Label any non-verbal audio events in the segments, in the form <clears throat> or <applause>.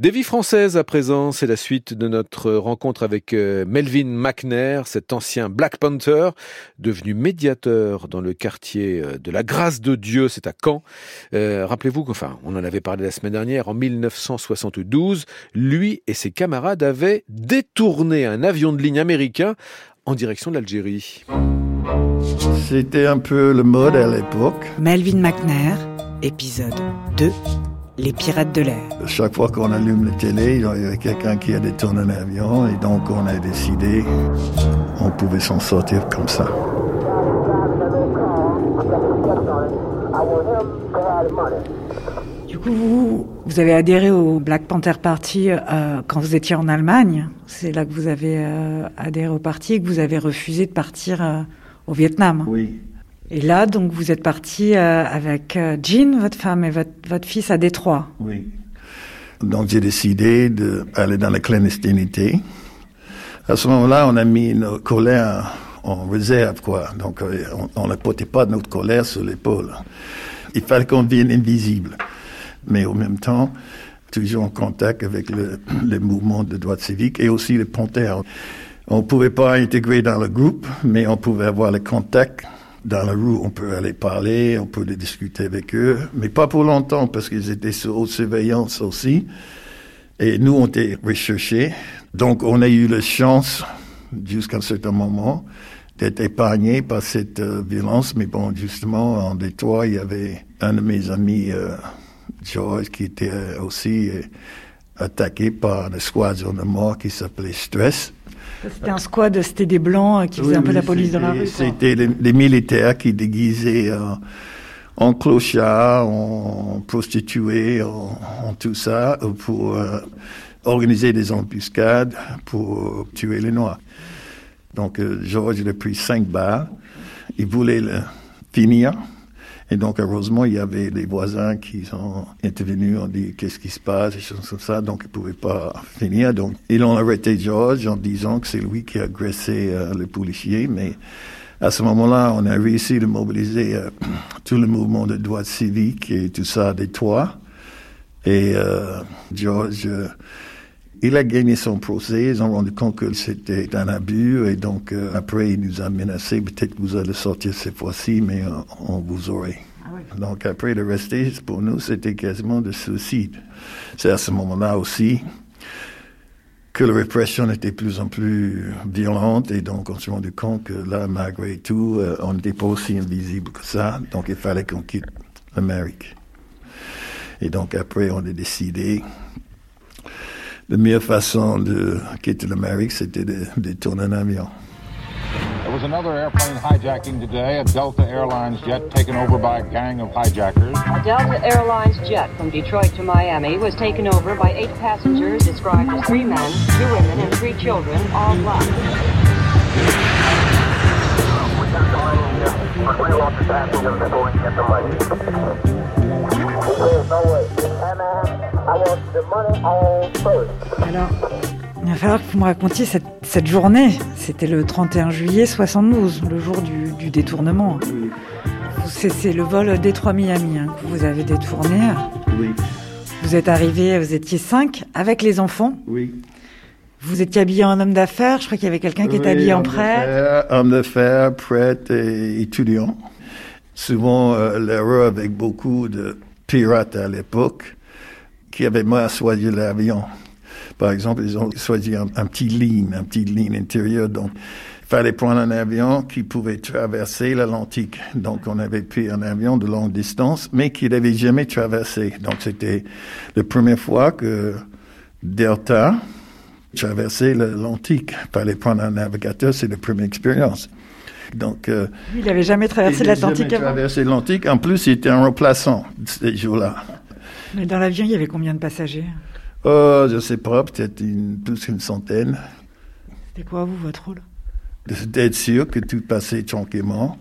Des vies françaises à présent, c'est la suite de notre rencontre avec euh, Melvin McNair, cet ancien Black Panther, devenu médiateur dans le quartier euh, de la Grâce de Dieu, c'est à Caen. Euh, Rappelez-vous qu'enfin, on en avait parlé la semaine dernière, en 1972, lui et ses camarades avaient détourné un avion de ligne américain en direction de l'Algérie. C'était un peu le mode à l'époque. Melvin McNair, épisode 2 les pirates de l'air. Chaque fois qu'on allume la télé, il y avait quelqu'un qui a détourné un avion et donc on a décidé on pouvait s'en sortir comme ça. Du coup, vous, vous avez adhéré au Black Panther Party euh, quand vous étiez en Allemagne. C'est là que vous avez euh, adhéré au parti et que vous avez refusé de partir euh, au Vietnam. Oui. Et là, donc, vous êtes parti euh, avec euh, Jean, votre femme, et votre, votre fils à Détroit. Oui. Donc j'ai décidé d'aller dans la clandestinité. À ce moment-là, on a mis nos colères en réserve, quoi. Donc euh, on ne portait pas notre colère sur l'épaule. Il fallait qu'on devienne invisible. Mais en même temps, toujours en contact avec le, le mouvement de droite civique et aussi les panthères. On ne pouvait pas intégrer dans le groupe, mais on pouvait avoir le contact dans la rue, on peut aller parler, on peut discuter avec eux, mais pas pour longtemps parce qu'ils étaient sous haute surveillance aussi. Et nous, on était recherchés. Donc, on a eu la chance, jusqu'à un certain moment, d'être épargnés par cette euh, violence. Mais bon, justement, en Détroit, il y avait un de mes amis, euh, George, qui était aussi euh, attaqué par une squadron de mort qui s'appelait Stress. C'était un squad, c'était des blancs qui faisaient un peu la police de la rue. C'était les, militaires qui déguisaient euh, en clochards, en prostituées, en, tout ça, euh, pour euh, organiser des embuscades pour tuer les Noirs. Donc, euh, Georges, il a pris cinq balles. Il voulait le finir. Et donc, heureusement, il y avait des voisins qui sont intervenus, ont dit qu'est-ce qui se passe, des choses comme ça. Donc, ils pouvaient pas finir. Donc, ils ont arrêté George en disant que c'est lui qui a agressé euh, le policier. Mais à ce moment-là, on a réussi de mobiliser euh, <clears throat> tout le mouvement de droite civique et tout ça des toits. Et euh, George, euh, il a gagné son procès. Ils ont rendu compte que c'était un abus. Et donc, euh, après, il nous a menacé. Peut-être que vous allez sortir cette fois-ci, mais euh, on vous aurait. Donc, après, de rester, pour nous, c'était quasiment de suicide. C'est à ce moment-là aussi que la répression était de plus en plus violente. Et donc, on s'est rendu compte que là, malgré tout, euh, on n'était pas aussi invisible que ça. Donc, il fallait qu'on quitte l'Amérique. Et donc, après, on a décidé la meilleure façon de quitter l'Amérique, c'était de, de tourner un avion. There was another airplane hijacking today, a Delta Airlines jet taken over by a gang of hijackers. A Delta Airlines jet from Detroit to Miami was taken over by eight passengers described as three men, two women, and three children, all black. Alors, il va falloir que vous me racontiez cette, cette journée. C'était le 31 juillet 72, le jour du, du détournement. C'est c'est le vol Détroit-Miami hein, que vous avez détourné. Oui, Vous êtes arrivé, vous étiez cinq avec les enfants. oui. Vous étiez habillé en homme d'affaires. Je crois qu'il y avait quelqu'un qui était Oui, habillé en prêtre. Homme d'affaires, prêtre et étudiant. Souvent, euh, l'erreur avec beaucoup de pirates à l'époque qui avaient mal choisi l'avion. Par exemple, ils ont choisi un, un petit ligne, un petit ligne intérieure. Donc, il fallait prendre un avion qui pouvait traverser l'Atlantique. Donc, on avait pris un avion de longue distance, mais qui n'avait jamais traversé. Donc, c'était la première fois que Delta traversait l'Atlantique. Il fallait prendre un navigateur, c'est la première expérience. Donc, euh, il n'avait jamais traversé l'Atlantique jamais avant. traversé l'Atlantique. En plus, il était un remplaçant ces jours-là. Mais dans l'avion, il y avait combien de passagers? Oh, je sais pas, peut-être une, plus qu'une centaine. C'était quoi, vous, votre rôle? D'être sûr que tout passait tranquillement.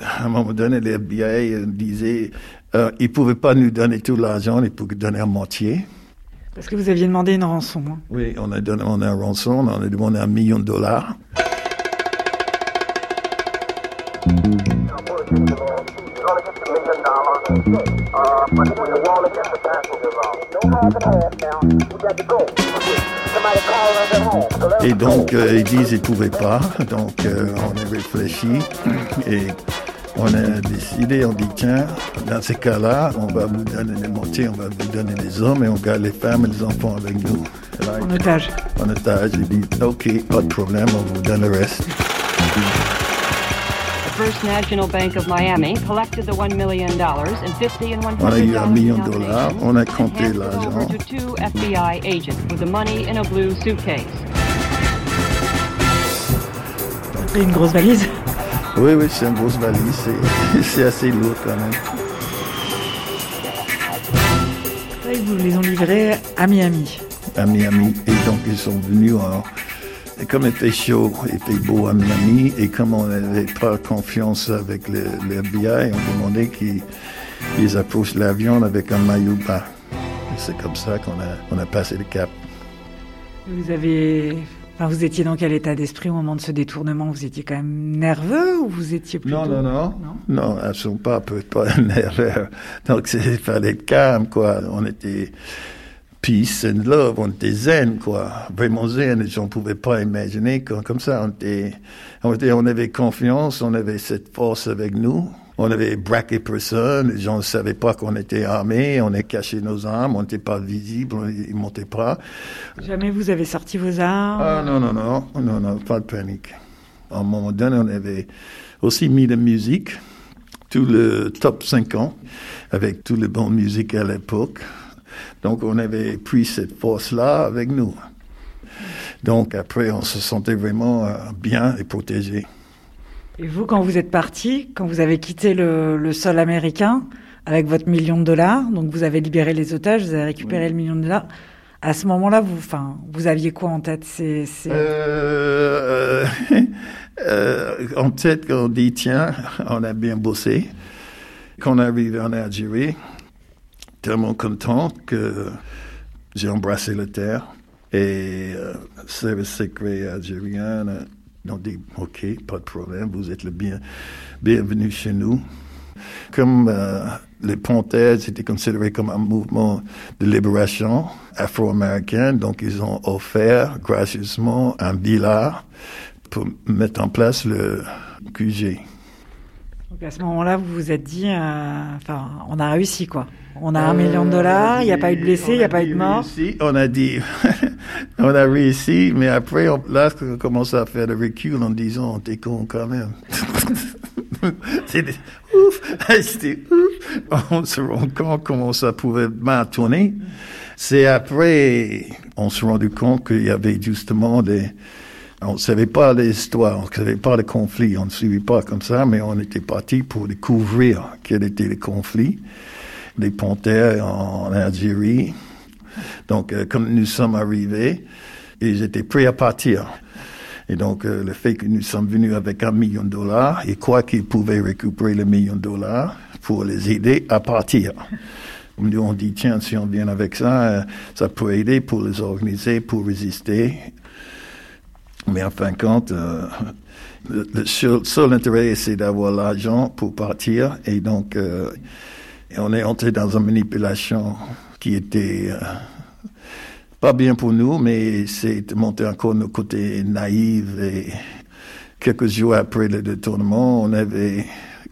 À un moment donné, les FBI euh, disaient euh, ils ne pouvaient pas nous donner tout l'argent, ils pouvaient donner à moitié. Parce que vous aviez demandé une rançon. hein. Oui, on a donné on a un rançon, on a demandé un million de dollars. Et donc, euh, ils disent qu'ils ne pouvaient pas. Donc, euh, on a réfléchi et on a décidé, on dit, tiens, dans ces cas-là, on va vous donner les moitiés, on va vous donner les hommes et on garde les femmes et les enfants avec nous. Là, En otage. en otage, ils disent, OK, pas de problème, on vous donne le reste. The First National Bank of Miami collected the $1 million and 50 and 100 On a eu un million de dollars, on a compté over l'argent. to two FBI agents with the money in a blue suitcase. Une grosse valise. Oui, oui, c'est une grosse valise, c'est- <laughs> c'est assez lourd quand même. Ils vous les ont livrés à Miami. à Miami. Et donc, ils sont venus en... Et comme il fait chaud, il fait beau à Miami, et comme on n'avait pas confiance avec le, le FBI, on demandait qu'ils ils approchent l'avion avec un maillot bas. C'est comme ça qu'on a, on a passé le cap. Vous avez. Enfin, vous étiez dans quel état d'esprit au moment de ce détournement? Vous étiez quand même nerveux ou vous étiez plutôt. Non, non, non. Non, absolument pas. Peut pas <laughs> nerveux. Donc, c'est- il fallait être calme, quoi. On était peace and love. On était zen, quoi. Vraiment zen. Et on pouvait pas imaginer comme, comme ça. On était, on était, on avait confiance. On avait cette force avec nous. On avait braqué personne. Les gens ne savaient pas qu'on était armés. On a caché nos armes. On n'était pas visible. on- Ils montaient pas. Jamais vous avez sorti vos armes? Ah non, non, non, non, non, pas de panique. À un moment donné, on avait aussi mis de musique, tout le top 50, avec tout le bon musique à l'époque. Donc, on avait pris cette force-là avec nous. Donc, après, on se sentait vraiment euh, bien et protégé. Et vous, quand vous êtes parti, quand vous avez quitté le, le sol américain avec votre million de dollars, donc vous avez libéré les otages, vous avez récupéré le million de dollars. À ce moment-là, vous, enfin, vous aviez quoi en tête? C'est, Euh, <laughs> euh, en tête, on dit, tiens, on a bien bossé. Quand on est arrivé en Algérie, tellement content que j'ai embrassé la terre. Et euh, service secret algérien euh, ont dit, OK, pas de problème, vous êtes le bien, bienvenu chez nous. Comme euh, les Panthères étaient considérés comme un mouvement de libération afro-américaine, donc ils ont offert gracieusement un billet pour mettre en place le QG. donc à ce moment-là, vous vous êtes dit, euh, enfin, on a réussi quoi. On a un million de dollars, il n'y a pas eu de blessés, il n'y a pas eu de morts. réussi, on a dit, <laughs> on a réussi, mais après, on, là, on commence à faire le recul en disant, t'es con quand même. <laughs> C'était ouf, <laughs> c'était ouf. On se rend compte comment ça pouvait mal tourner. C'est après, on se rendu compte qu'il y avait justement des, on ne savait pas l'histoire, on ne savait pas le conflit, on ne suivait pas comme ça, mais on était parti pour découvrir quel était le conflit. Les panthères en Algérie. Donc, euh, comme nous sommes arrivés, ils étaient prêts à partir. Et donc, euh, le fait que nous sommes venus avec un million de dollars, ils croient qu'ils pouvaient récupérer le million de dollars pour les aider à partir. Nous, on dit, tiens, si on vient avec ça, euh, ça peut aider pour les organiser, pour résister. Mais en fin de compte, le, seul, seul intérêt, c'est d'avoir l'argent pour partir. Et donc, et on est entré dans une manipulation qui était euh, pas bien pour nous, mais c'est monté encore nos côtés naïfs. Et quelques jours après le détournement, on avait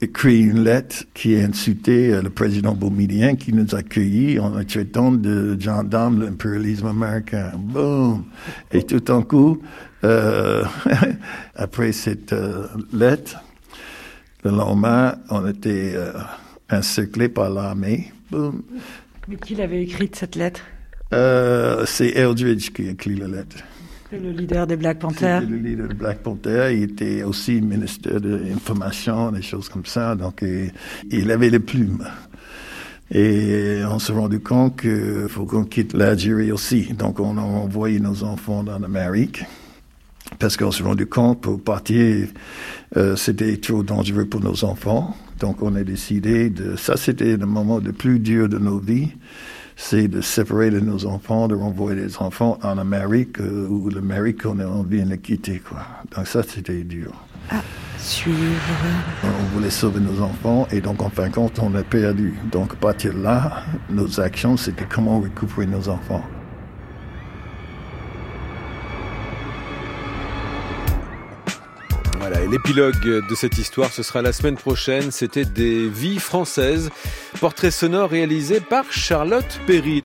écrit une lettre qui insultait euh, le président boumidien qui nous a accueillis en traitant de gendarme de l'impérialisme américain. Boum! Et tout d'un coup, euh, <laughs> après cette euh, lettre, le lendemain, on était encerclé par l'armée. Mais qui l'avait écrite cette lettre Euh, c'est Eldridge qui a écrit la lettre. C'est le leader des Black Panthers. C'était le leader de Black Panther. Il était aussi ministre de l'information, des choses comme ça. Donc, il, il avait les plumes. Et on s'est rendu compte qu'il faut qu'on quitte l'Algérie aussi. Donc, on a envoyé nos enfants dans l'Amérique. Parce qu'on s'est rendu compte, pour partir, euh, c'était trop dangereux pour nos enfants. Donc, on a décidé de... Ça, c'était le moment le plus dur de nos vies c'est de séparer de nos enfants, de renvoyer les enfants en Amérique euh, ou l'Amérique qu'on a envie de quitter. Quoi. Donc ça, c'était dur. suivre. On voulait sauver nos enfants et donc en fin de compte, on a perdu. Donc à partir de là, nos actions, c'était comment récupérer nos enfants. L'épilogue de cette histoire, ce sera la semaine prochaine. C'était des vies françaises. Portrait sonore réalisé par Charlotte Perry.